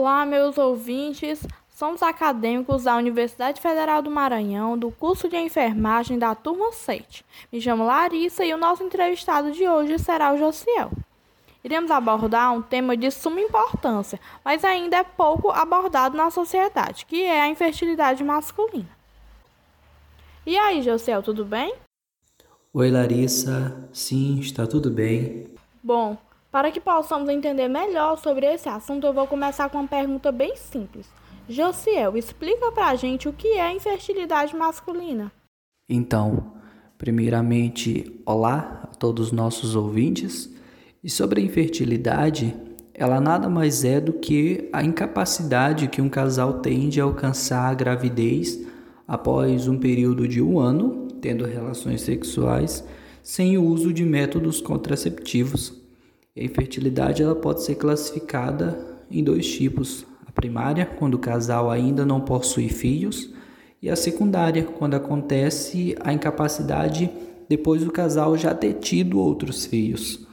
Olá, meus ouvintes. Somos acadêmicos da Universidade Federal do Maranhão, do curso de enfermagem da turma 7. Me chamo Larissa e o nosso entrevistado de hoje será o Josiel. Iremos abordar um tema de suma importância, mas ainda é pouco abordado na sociedade, que é a infertilidade masculina. E aí, Josiel, tudo bem? Oi, Larissa. Sim, está tudo bem. Bom, para que possamos entender melhor sobre esse assunto, eu vou começar com uma pergunta bem simples. Josiel, explica pra gente o que é infertilidade masculina. Então, primeiramente, olá a todos os nossos ouvintes. E sobre a infertilidade, ela nada mais é do que a incapacidade que um casal tem de alcançar a gravidez após um período de um ano tendo relações sexuais sem o uso de métodos contraceptivos a infertilidade ela pode ser classificada em dois tipos: a primária, quando o casal ainda não possui filhos, e a secundária, quando acontece a incapacidade depois do casal já ter tido outros filhos.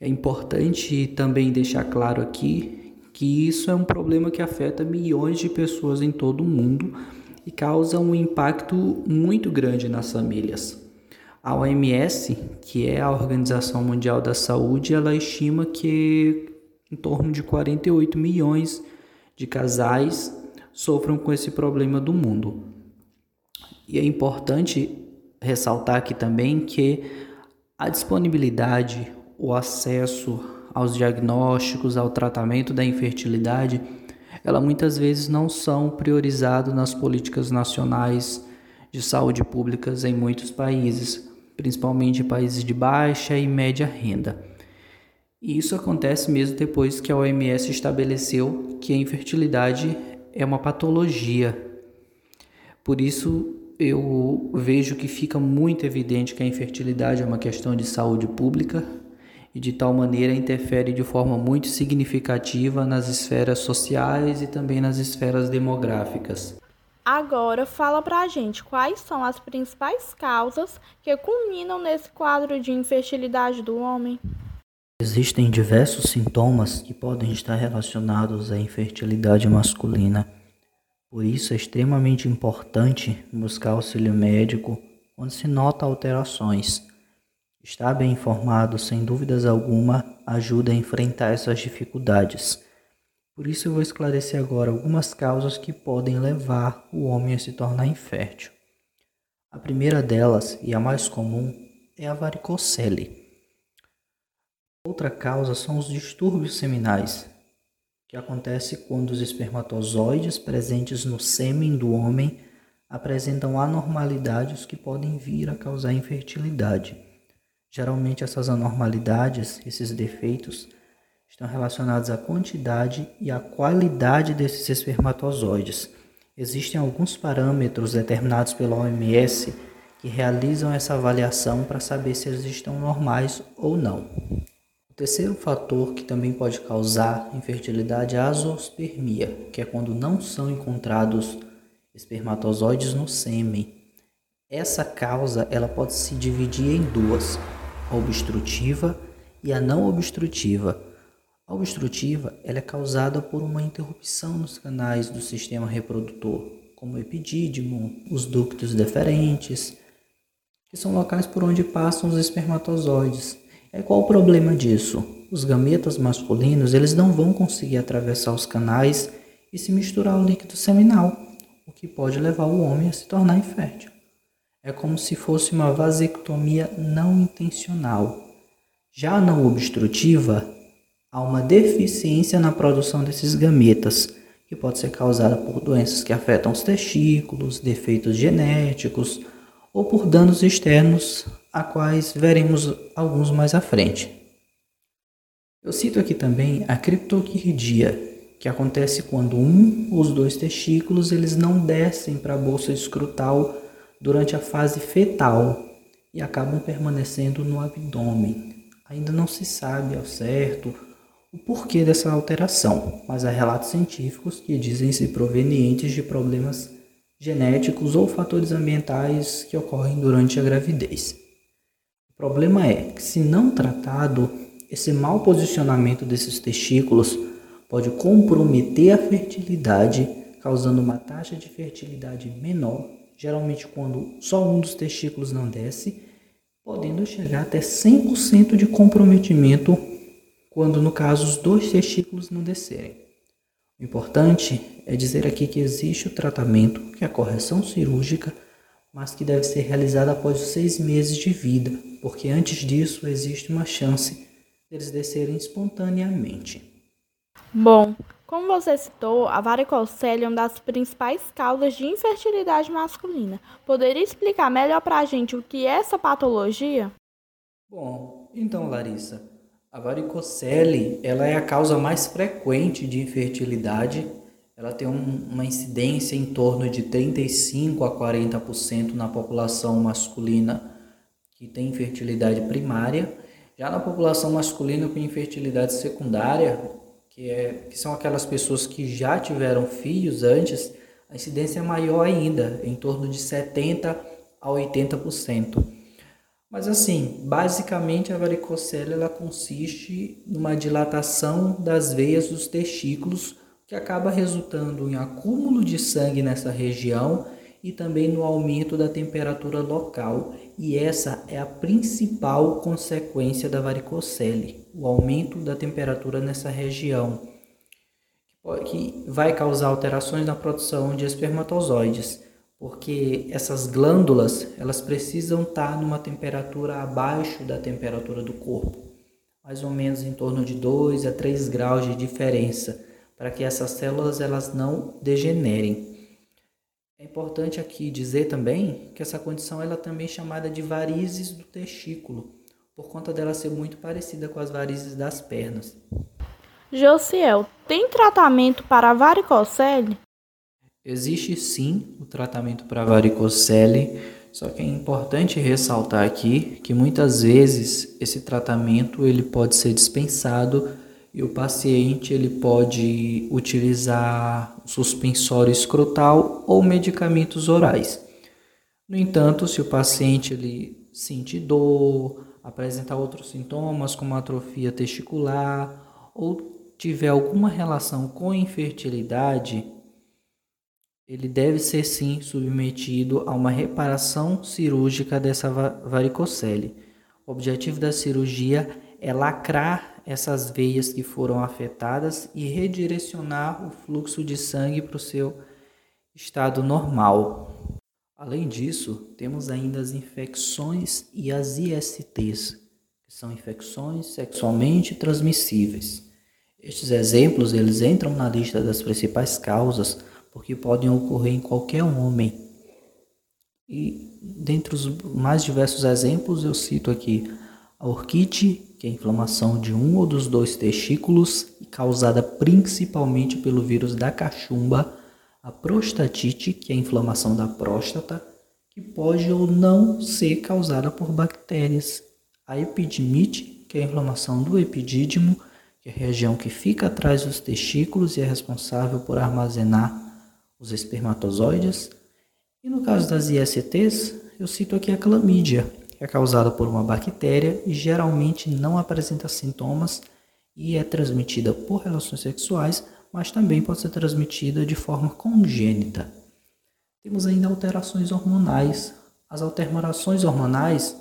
É importante também deixar claro aqui que isso é um problema que afeta milhões de pessoas em todo o mundo e causa um impacto muito grande nas famílias. A OMS, que é a Organização Mundial da Saúde, ela estima que em torno de 48 milhões de casais sofram com esse problema do mundo. E é importante ressaltar aqui também que a disponibilidade, o acesso aos diagnósticos, ao tratamento da infertilidade, ela muitas vezes não são priorizados nas políticas nacionais de saúde públicas em muitos países principalmente em países de baixa e média renda. E isso acontece mesmo depois que a OMS estabeleceu que a infertilidade é uma patologia. Por isso, eu vejo que fica muito evidente que a infertilidade é uma questão de saúde pública e de tal maneira interfere de forma muito significativa nas esferas sociais e também nas esferas demográficas. Agora fala pra gente quais são as principais causas que culminam nesse quadro de infertilidade do homem. Existem diversos sintomas que podem estar relacionados à infertilidade masculina. Por isso é extremamente importante buscar auxílio médico quando se nota alterações. Estar bem informado, sem dúvidas alguma, ajuda a enfrentar essas dificuldades. Por isso eu vou esclarecer agora algumas causas que podem levar o homem a se tornar infértil. A primeira delas, e a mais comum, é a varicocele. Outra causa são os distúrbios seminais, que acontece quando os espermatozoides presentes no sêmen do homem apresentam anormalidades que podem vir a causar infertilidade. Geralmente essas anormalidades, esses defeitos, estão relacionados à quantidade e à qualidade desses espermatozoides. Existem alguns parâmetros determinados pela OMS que realizam essa avaliação para saber se eles estão normais ou não. O terceiro fator que também pode causar infertilidade é a azospermia, que é quando não são encontrados espermatozoides no sêmen. Essa causa ela pode se dividir em duas, a obstrutiva e a não obstrutiva. Obstrutiva ela é causada por uma interrupção nos canais do sistema reprodutor, como o epidídimo, os ductos deferentes, que são locais por onde passam os espermatozoides. É qual o problema disso? Os gametas masculinos eles não vão conseguir atravessar os canais e se misturar ao líquido seminal, o que pode levar o homem a se tornar infértil. É como se fosse uma vasectomia não intencional. Já a não obstrutiva há uma deficiência na produção desses gametas, que pode ser causada por doenças que afetam os testículos, defeitos genéticos ou por danos externos, a quais veremos alguns mais à frente. Eu cito aqui também a criptoquirdia, que acontece quando um ou os dois testículos eles não descem para a bolsa escrutal durante a fase fetal e acabam permanecendo no abdômen. Ainda não se sabe ao certo o porquê dessa alteração, mas há relatos científicos que dizem ser provenientes de problemas genéticos ou fatores ambientais que ocorrem durante a gravidez. O problema é que, se não tratado, esse mau posicionamento desses testículos pode comprometer a fertilidade, causando uma taxa de fertilidade menor, geralmente quando só um dos testículos não desce, podendo chegar até 100% de comprometimento quando no caso os dois testículos não descerem. O importante é dizer aqui que existe o tratamento, que é a correção cirúrgica, mas que deve ser realizada após os seis meses de vida, porque antes disso existe uma chance deles descerem espontaneamente. Bom, como você citou, a varicocele é uma das principais causas de infertilidade masculina. Poderia explicar melhor para a gente o que é essa patologia? Bom, então Larissa, a varicocele ela é a causa mais frequente de infertilidade. Ela tem um, uma incidência em torno de 35 a 40% na população masculina que tem infertilidade primária. Já na população masculina com infertilidade secundária, que, é, que são aquelas pessoas que já tiveram filhos antes, a incidência é maior ainda, em torno de 70% a 80%. Mas assim, basicamente a varicocele ela consiste numa dilatação das veias dos testículos, que acaba resultando em acúmulo de sangue nessa região e também no aumento da temperatura local. E essa é a principal consequência da varicocele o aumento da temperatura nessa região, que vai causar alterações na produção de espermatozoides, porque essas glândulas elas precisam estar numa temperatura abaixo da temperatura do corpo, mais ou menos em torno de 2 a 3 graus de diferença, para que essas células elas não degenerem. É importante aqui dizer também que essa condição ela também é chamada de varizes do testículo por conta dela ser muito parecida com as varizes das pernas. Josiel, tem tratamento para varicocele? Existe sim o tratamento para varicocele, só que é importante ressaltar aqui que muitas vezes esse tratamento ele pode ser dispensado e o paciente ele pode utilizar suspensório escrotal ou medicamentos orais. No entanto, se o paciente ele sentir dor, apresentar outros sintomas como atrofia testicular ou tiver alguma relação com infertilidade, ele deve ser sim submetido a uma reparação cirúrgica dessa varicocele. O objetivo da cirurgia é lacrar essas veias que foram afetadas e redirecionar o fluxo de sangue para o seu estado normal. Além disso, temos ainda as infecções e as ISTs, que são infecções sexualmente transmissíveis. Estes exemplos eles entram na lista das principais causas porque podem ocorrer em qualquer homem. E dentre os mais diversos exemplos, eu cito aqui a orquite, que é a inflamação de um ou dos dois testículos, causada principalmente pelo vírus da cachumba a prostatite, que é a inflamação da próstata, que pode ou não ser causada por bactérias, a epidimite, que é a inflamação do epidídimo, que é a região que fica atrás dos testículos e é responsável por armazenar os espermatozoides. E no caso das ISTs, eu cito aqui a clamídia, que é causada por uma bactéria e geralmente não apresenta sintomas e é transmitida por relações sexuais mas também pode ser transmitida de forma congênita. Temos ainda alterações hormonais. As alterações hormonais,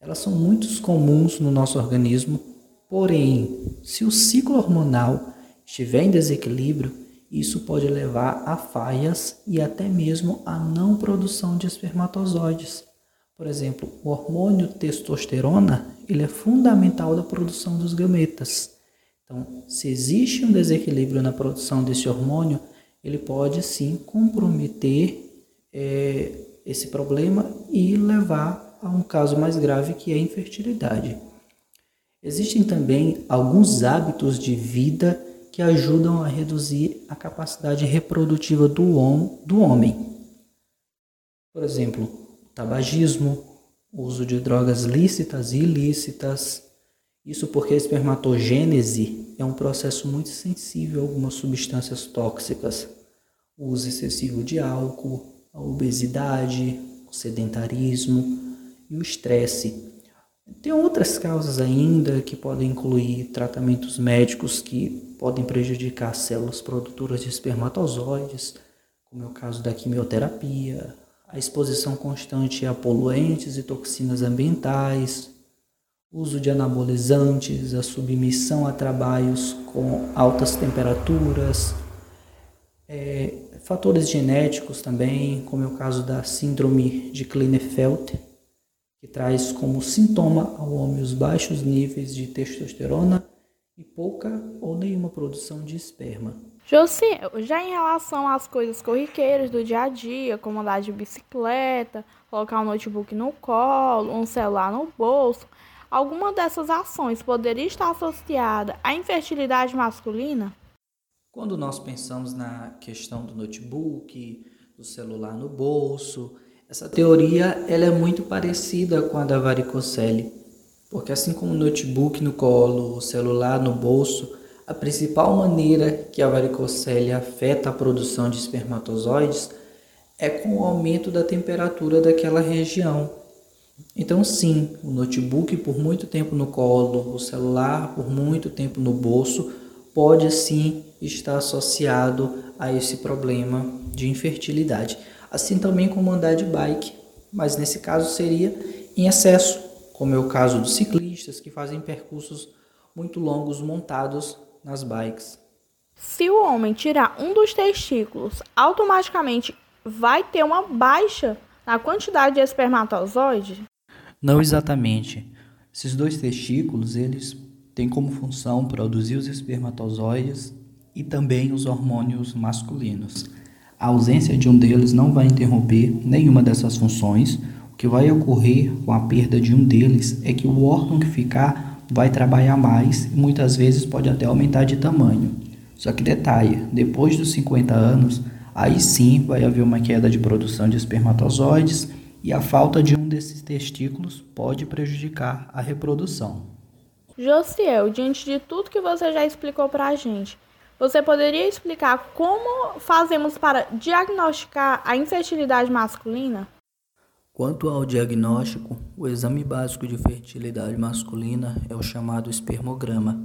elas são muito comuns no nosso organismo, porém, se o ciclo hormonal estiver em desequilíbrio, isso pode levar a falhas e até mesmo a não produção de espermatozoides. Por exemplo, o hormônio testosterona, ele é fundamental da produção dos gametas. Então, se existe um desequilíbrio na produção desse hormônio, ele pode sim comprometer é, esse problema e levar a um caso mais grave que é a infertilidade. Existem também alguns hábitos de vida que ajudam a reduzir a capacidade reprodutiva do, hom do homem. Por exemplo, tabagismo, uso de drogas lícitas e ilícitas, isso porque a espermatogênese é um processo muito sensível a algumas substâncias tóxicas. O uso excessivo de álcool, a obesidade, o sedentarismo e o estresse. Tem outras causas ainda que podem incluir tratamentos médicos que podem prejudicar células produtoras de espermatozoides, como é o caso da quimioterapia, a exposição constante a poluentes e toxinas ambientais, uso de anabolizantes, a submissão a trabalhos com altas temperaturas, é, fatores genéticos também, como é o caso da síndrome de Klinefelter, que traz como sintoma ao homem os baixos níveis de testosterona e pouca ou nenhuma produção de esperma. Josi, já em relação às coisas corriqueiras do dia a dia, como andar de bicicleta, colocar um notebook no colo, um celular no bolso, alguma dessas ações poderia estar associada à infertilidade masculina? Quando nós pensamos na questão do notebook, do celular no bolso, essa teoria ela é muito parecida com a da varicocele, porque assim como o notebook no colo, o celular no bolso, a principal maneira que a varicocele afeta a produção de espermatozoides é com o aumento da temperatura daquela região. Então, sim, o notebook por muito tempo no colo, o celular por muito tempo no bolso, pode sim estar associado a esse problema de infertilidade. Assim também como andar de bike, mas nesse caso seria em excesso, como é o caso dos ciclistas que fazem percursos muito longos montados nas bikes. Se o homem tirar um dos testículos, automaticamente vai ter uma baixa na quantidade de espermatozoide? Não exatamente. Esses dois testículos, eles têm como função produzir os espermatozoides e também os hormônios masculinos. A ausência de um deles não vai interromper nenhuma dessas funções. O que vai ocorrer com a perda de um deles é que o órgão que ficar vai trabalhar mais e muitas vezes pode até aumentar de tamanho. Só que detalhe, depois dos 50 anos, aí sim vai haver uma queda de produção de espermatozoides e a falta de um desses testículos pode prejudicar a reprodução. Josiel, diante de tudo que você já explicou para a gente, você poderia explicar como fazemos para diagnosticar a infertilidade masculina? Quanto ao diagnóstico, o exame básico de fertilidade masculina é o chamado espermograma.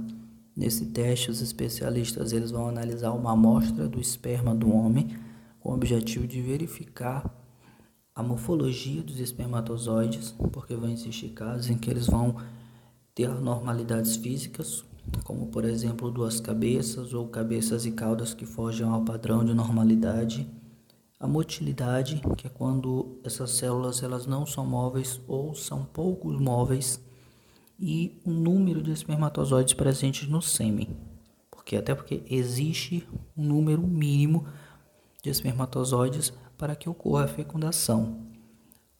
Nesse teste, os especialistas eles vão analisar uma amostra do esperma do homem com o objetivo de verificar a morfologia dos espermatozoides, porque vão existir casos em que eles vão ter anormalidades físicas, como por exemplo duas cabeças ou cabeças e caudas que fogem ao padrão de normalidade. A motilidade, que é quando essas células elas não são móveis ou são poucos móveis, e o número de espermatozoides presentes no sêmen, porque até porque existe um número mínimo de espermatozoides para que ocorra a fecundação.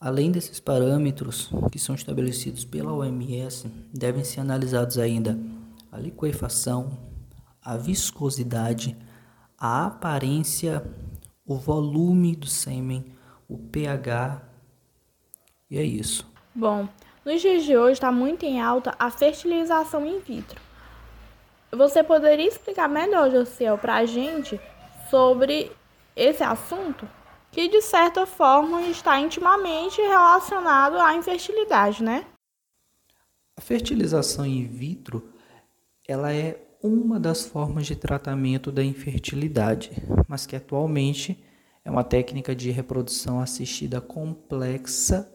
Além desses parâmetros que são estabelecidos pela OMS, devem ser analisados ainda a liquefação, a viscosidade, a aparência, o volume do sêmen, o pH. E é isso. Bom, nos dias de hoje está muito em alta a fertilização in vitro. Você poderia explicar melhor, Josiel, para a gente sobre esse assunto? Que de certa forma está intimamente relacionado à infertilidade, né? A fertilização in vitro ela é uma das formas de tratamento da infertilidade, mas que atualmente é uma técnica de reprodução assistida complexa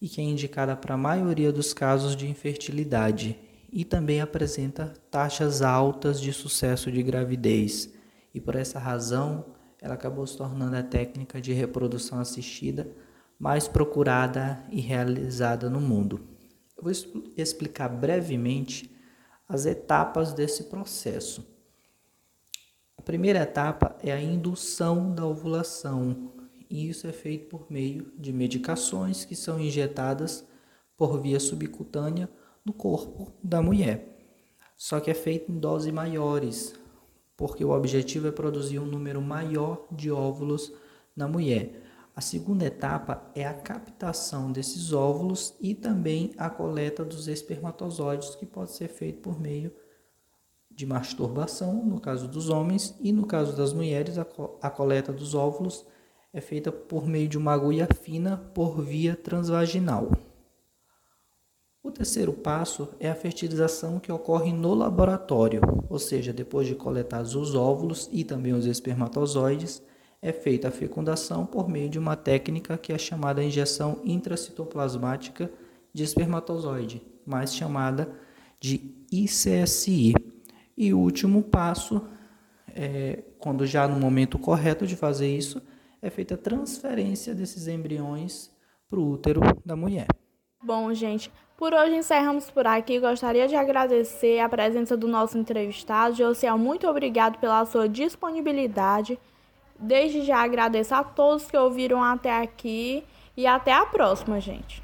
e que é indicada para a maioria dos casos de infertilidade e também apresenta taxas altas de sucesso de gravidez. E por essa razão, ela acabou se tornando a técnica de reprodução assistida mais procurada e realizada no mundo. Eu vou explicar brevemente as etapas desse processo. A primeira etapa é a indução da ovulação, e isso é feito por meio de medicações que são injetadas por via subcutânea no corpo da mulher. Só que é feito em doses maiores, porque o objetivo é produzir um número maior de óvulos na mulher. A segunda etapa é a captação desses óvulos e também a coleta dos espermatozoides, que pode ser feito por meio de masturbação, no caso dos homens, e no caso das mulheres, a, co a coleta dos óvulos é feita por meio de uma agulha fina por via transvaginal. O terceiro passo é a fertilização que ocorre no laboratório, ou seja, depois de coletados os óvulos e também os espermatozoides, é feita a fecundação por meio de uma técnica que é chamada injeção intracitoplasmática de espermatozoide, mais chamada de ICSI. E o último passo, é, quando já no momento correto de fazer isso, é feita a transferência desses embriões para o útero da mulher. Bom, gente, por hoje encerramos por aqui. Gostaria de agradecer a presença do nosso entrevistado. Josiel, muito obrigado pela sua disponibilidade. Desde já agradeço a todos que ouviram até aqui e até a próxima, gente.